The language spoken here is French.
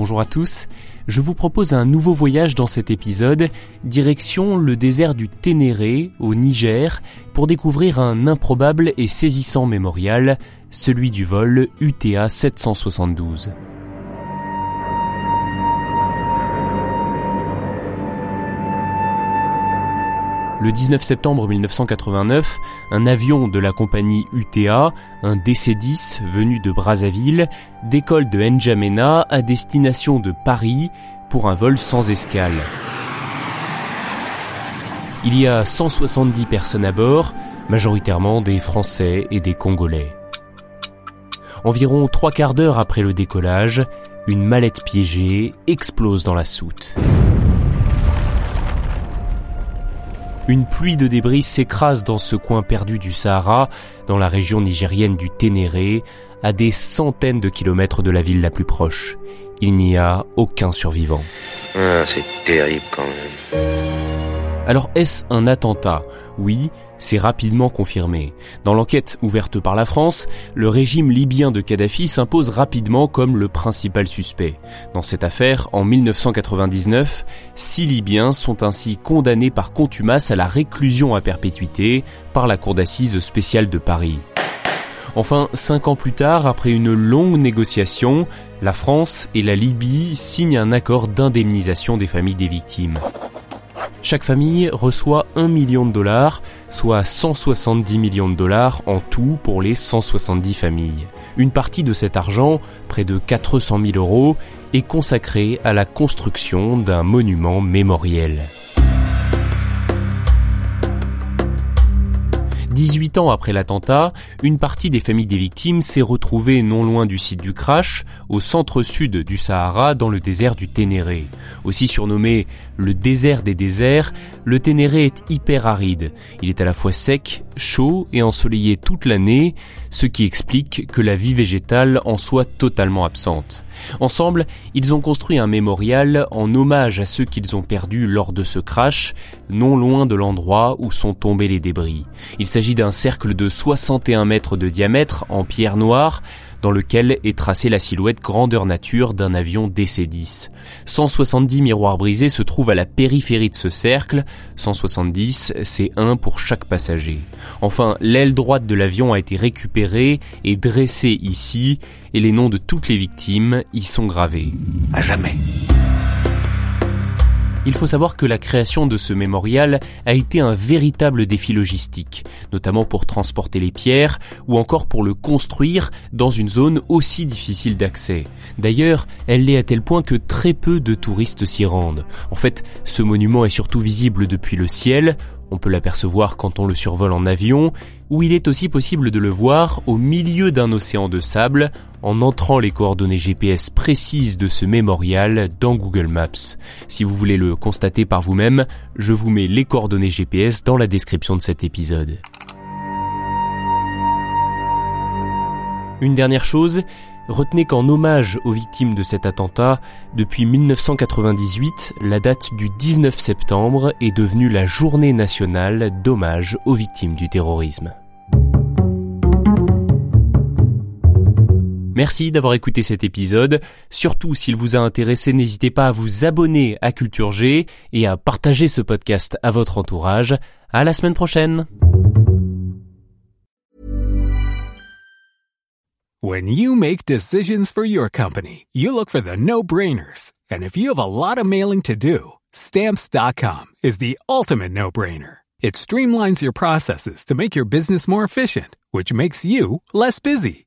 Bonjour à tous. Je vous propose un nouveau voyage dans cet épisode, direction le désert du Ténéré, au Niger, pour découvrir un improbable et saisissant mémorial, celui du vol UTA 772. Le 19 septembre 1989, un avion de la compagnie UTA, un DC-10 venu de Brazzaville, décolle de N'Djamena à destination de Paris pour un vol sans escale. Il y a 170 personnes à bord, majoritairement des Français et des Congolais. Environ trois quarts d'heure après le décollage, une mallette piégée explose dans la soute. Une pluie de débris s'écrase dans ce coin perdu du Sahara, dans la région nigérienne du Ténéré, à des centaines de kilomètres de la ville la plus proche. Il n'y a aucun survivant. Ah, c'est terrible quand même. Alors est-ce un attentat? Oui, c'est rapidement confirmé. Dans l'enquête ouverte par la France, le régime libyen de Kadhafi s'impose rapidement comme le principal suspect. Dans cette affaire, en 1999, six Libyens sont ainsi condamnés par contumace à la réclusion à perpétuité par la Cour d'assises spéciale de Paris. Enfin, cinq ans plus tard, après une longue négociation, la France et la Libye signent un accord d'indemnisation des familles des victimes. Chaque famille reçoit 1 million de dollars, soit 170 millions de dollars en tout pour les 170 familles. Une partie de cet argent, près de 400 000 euros, est consacrée à la construction d'un monument mémoriel. 18 ans après l'attentat, une partie des familles des victimes s'est retrouvée non loin du site du crash, au centre-sud du Sahara, dans le désert du Ténéré. Aussi surnommé le désert des déserts, le Ténéré est hyper aride. Il est à la fois sec, chaud et ensoleillé toute l'année, ce qui explique que la vie végétale en soit totalement absente. Ensemble, ils ont construit un mémorial en hommage à ceux qu'ils ont perdus lors de ce crash, non loin de l'endroit où sont tombés les débris. Il s'agit d'un cercle de 61 mètres de diamètre en pierre noire, dans lequel est tracée la silhouette grandeur nature d'un avion DC-10. 170 miroirs brisés se trouvent à la périphérie de ce cercle, 170 c'est un pour chaque passager. Enfin, l'aile droite de l'avion a été récupérée et dressée ici, et les noms de toutes les victimes y sont gravés. À jamais. Il faut savoir que la création de ce mémorial a été un véritable défi logistique, notamment pour transporter les pierres ou encore pour le construire dans une zone aussi difficile d'accès. D'ailleurs, elle l'est à tel point que très peu de touristes s'y rendent. En fait, ce monument est surtout visible depuis le ciel, on peut l'apercevoir quand on le survole en avion, ou il est aussi possible de le voir au milieu d'un océan de sable en entrant les coordonnées GPS précises de ce mémorial dans Google Maps. Si vous voulez le constater par vous-même, je vous mets les coordonnées GPS dans la description de cet épisode. Une dernière chose, retenez qu'en hommage aux victimes de cet attentat, depuis 1998, la date du 19 septembre est devenue la journée nationale d'hommage aux victimes du terrorisme. Merci d'avoir écouté cet épisode. Surtout, s'il vous a intéressé, n'hésitez pas à vous abonner à Culture G et à partager ce podcast à votre entourage. À la semaine prochaine! When you make decisions for your company, you look for the no-brainers. And if you have a lot of mailing to do, stamps.com is the ultimate no-brainer. It streamlines your processes to make your business more efficient, which makes you less busy.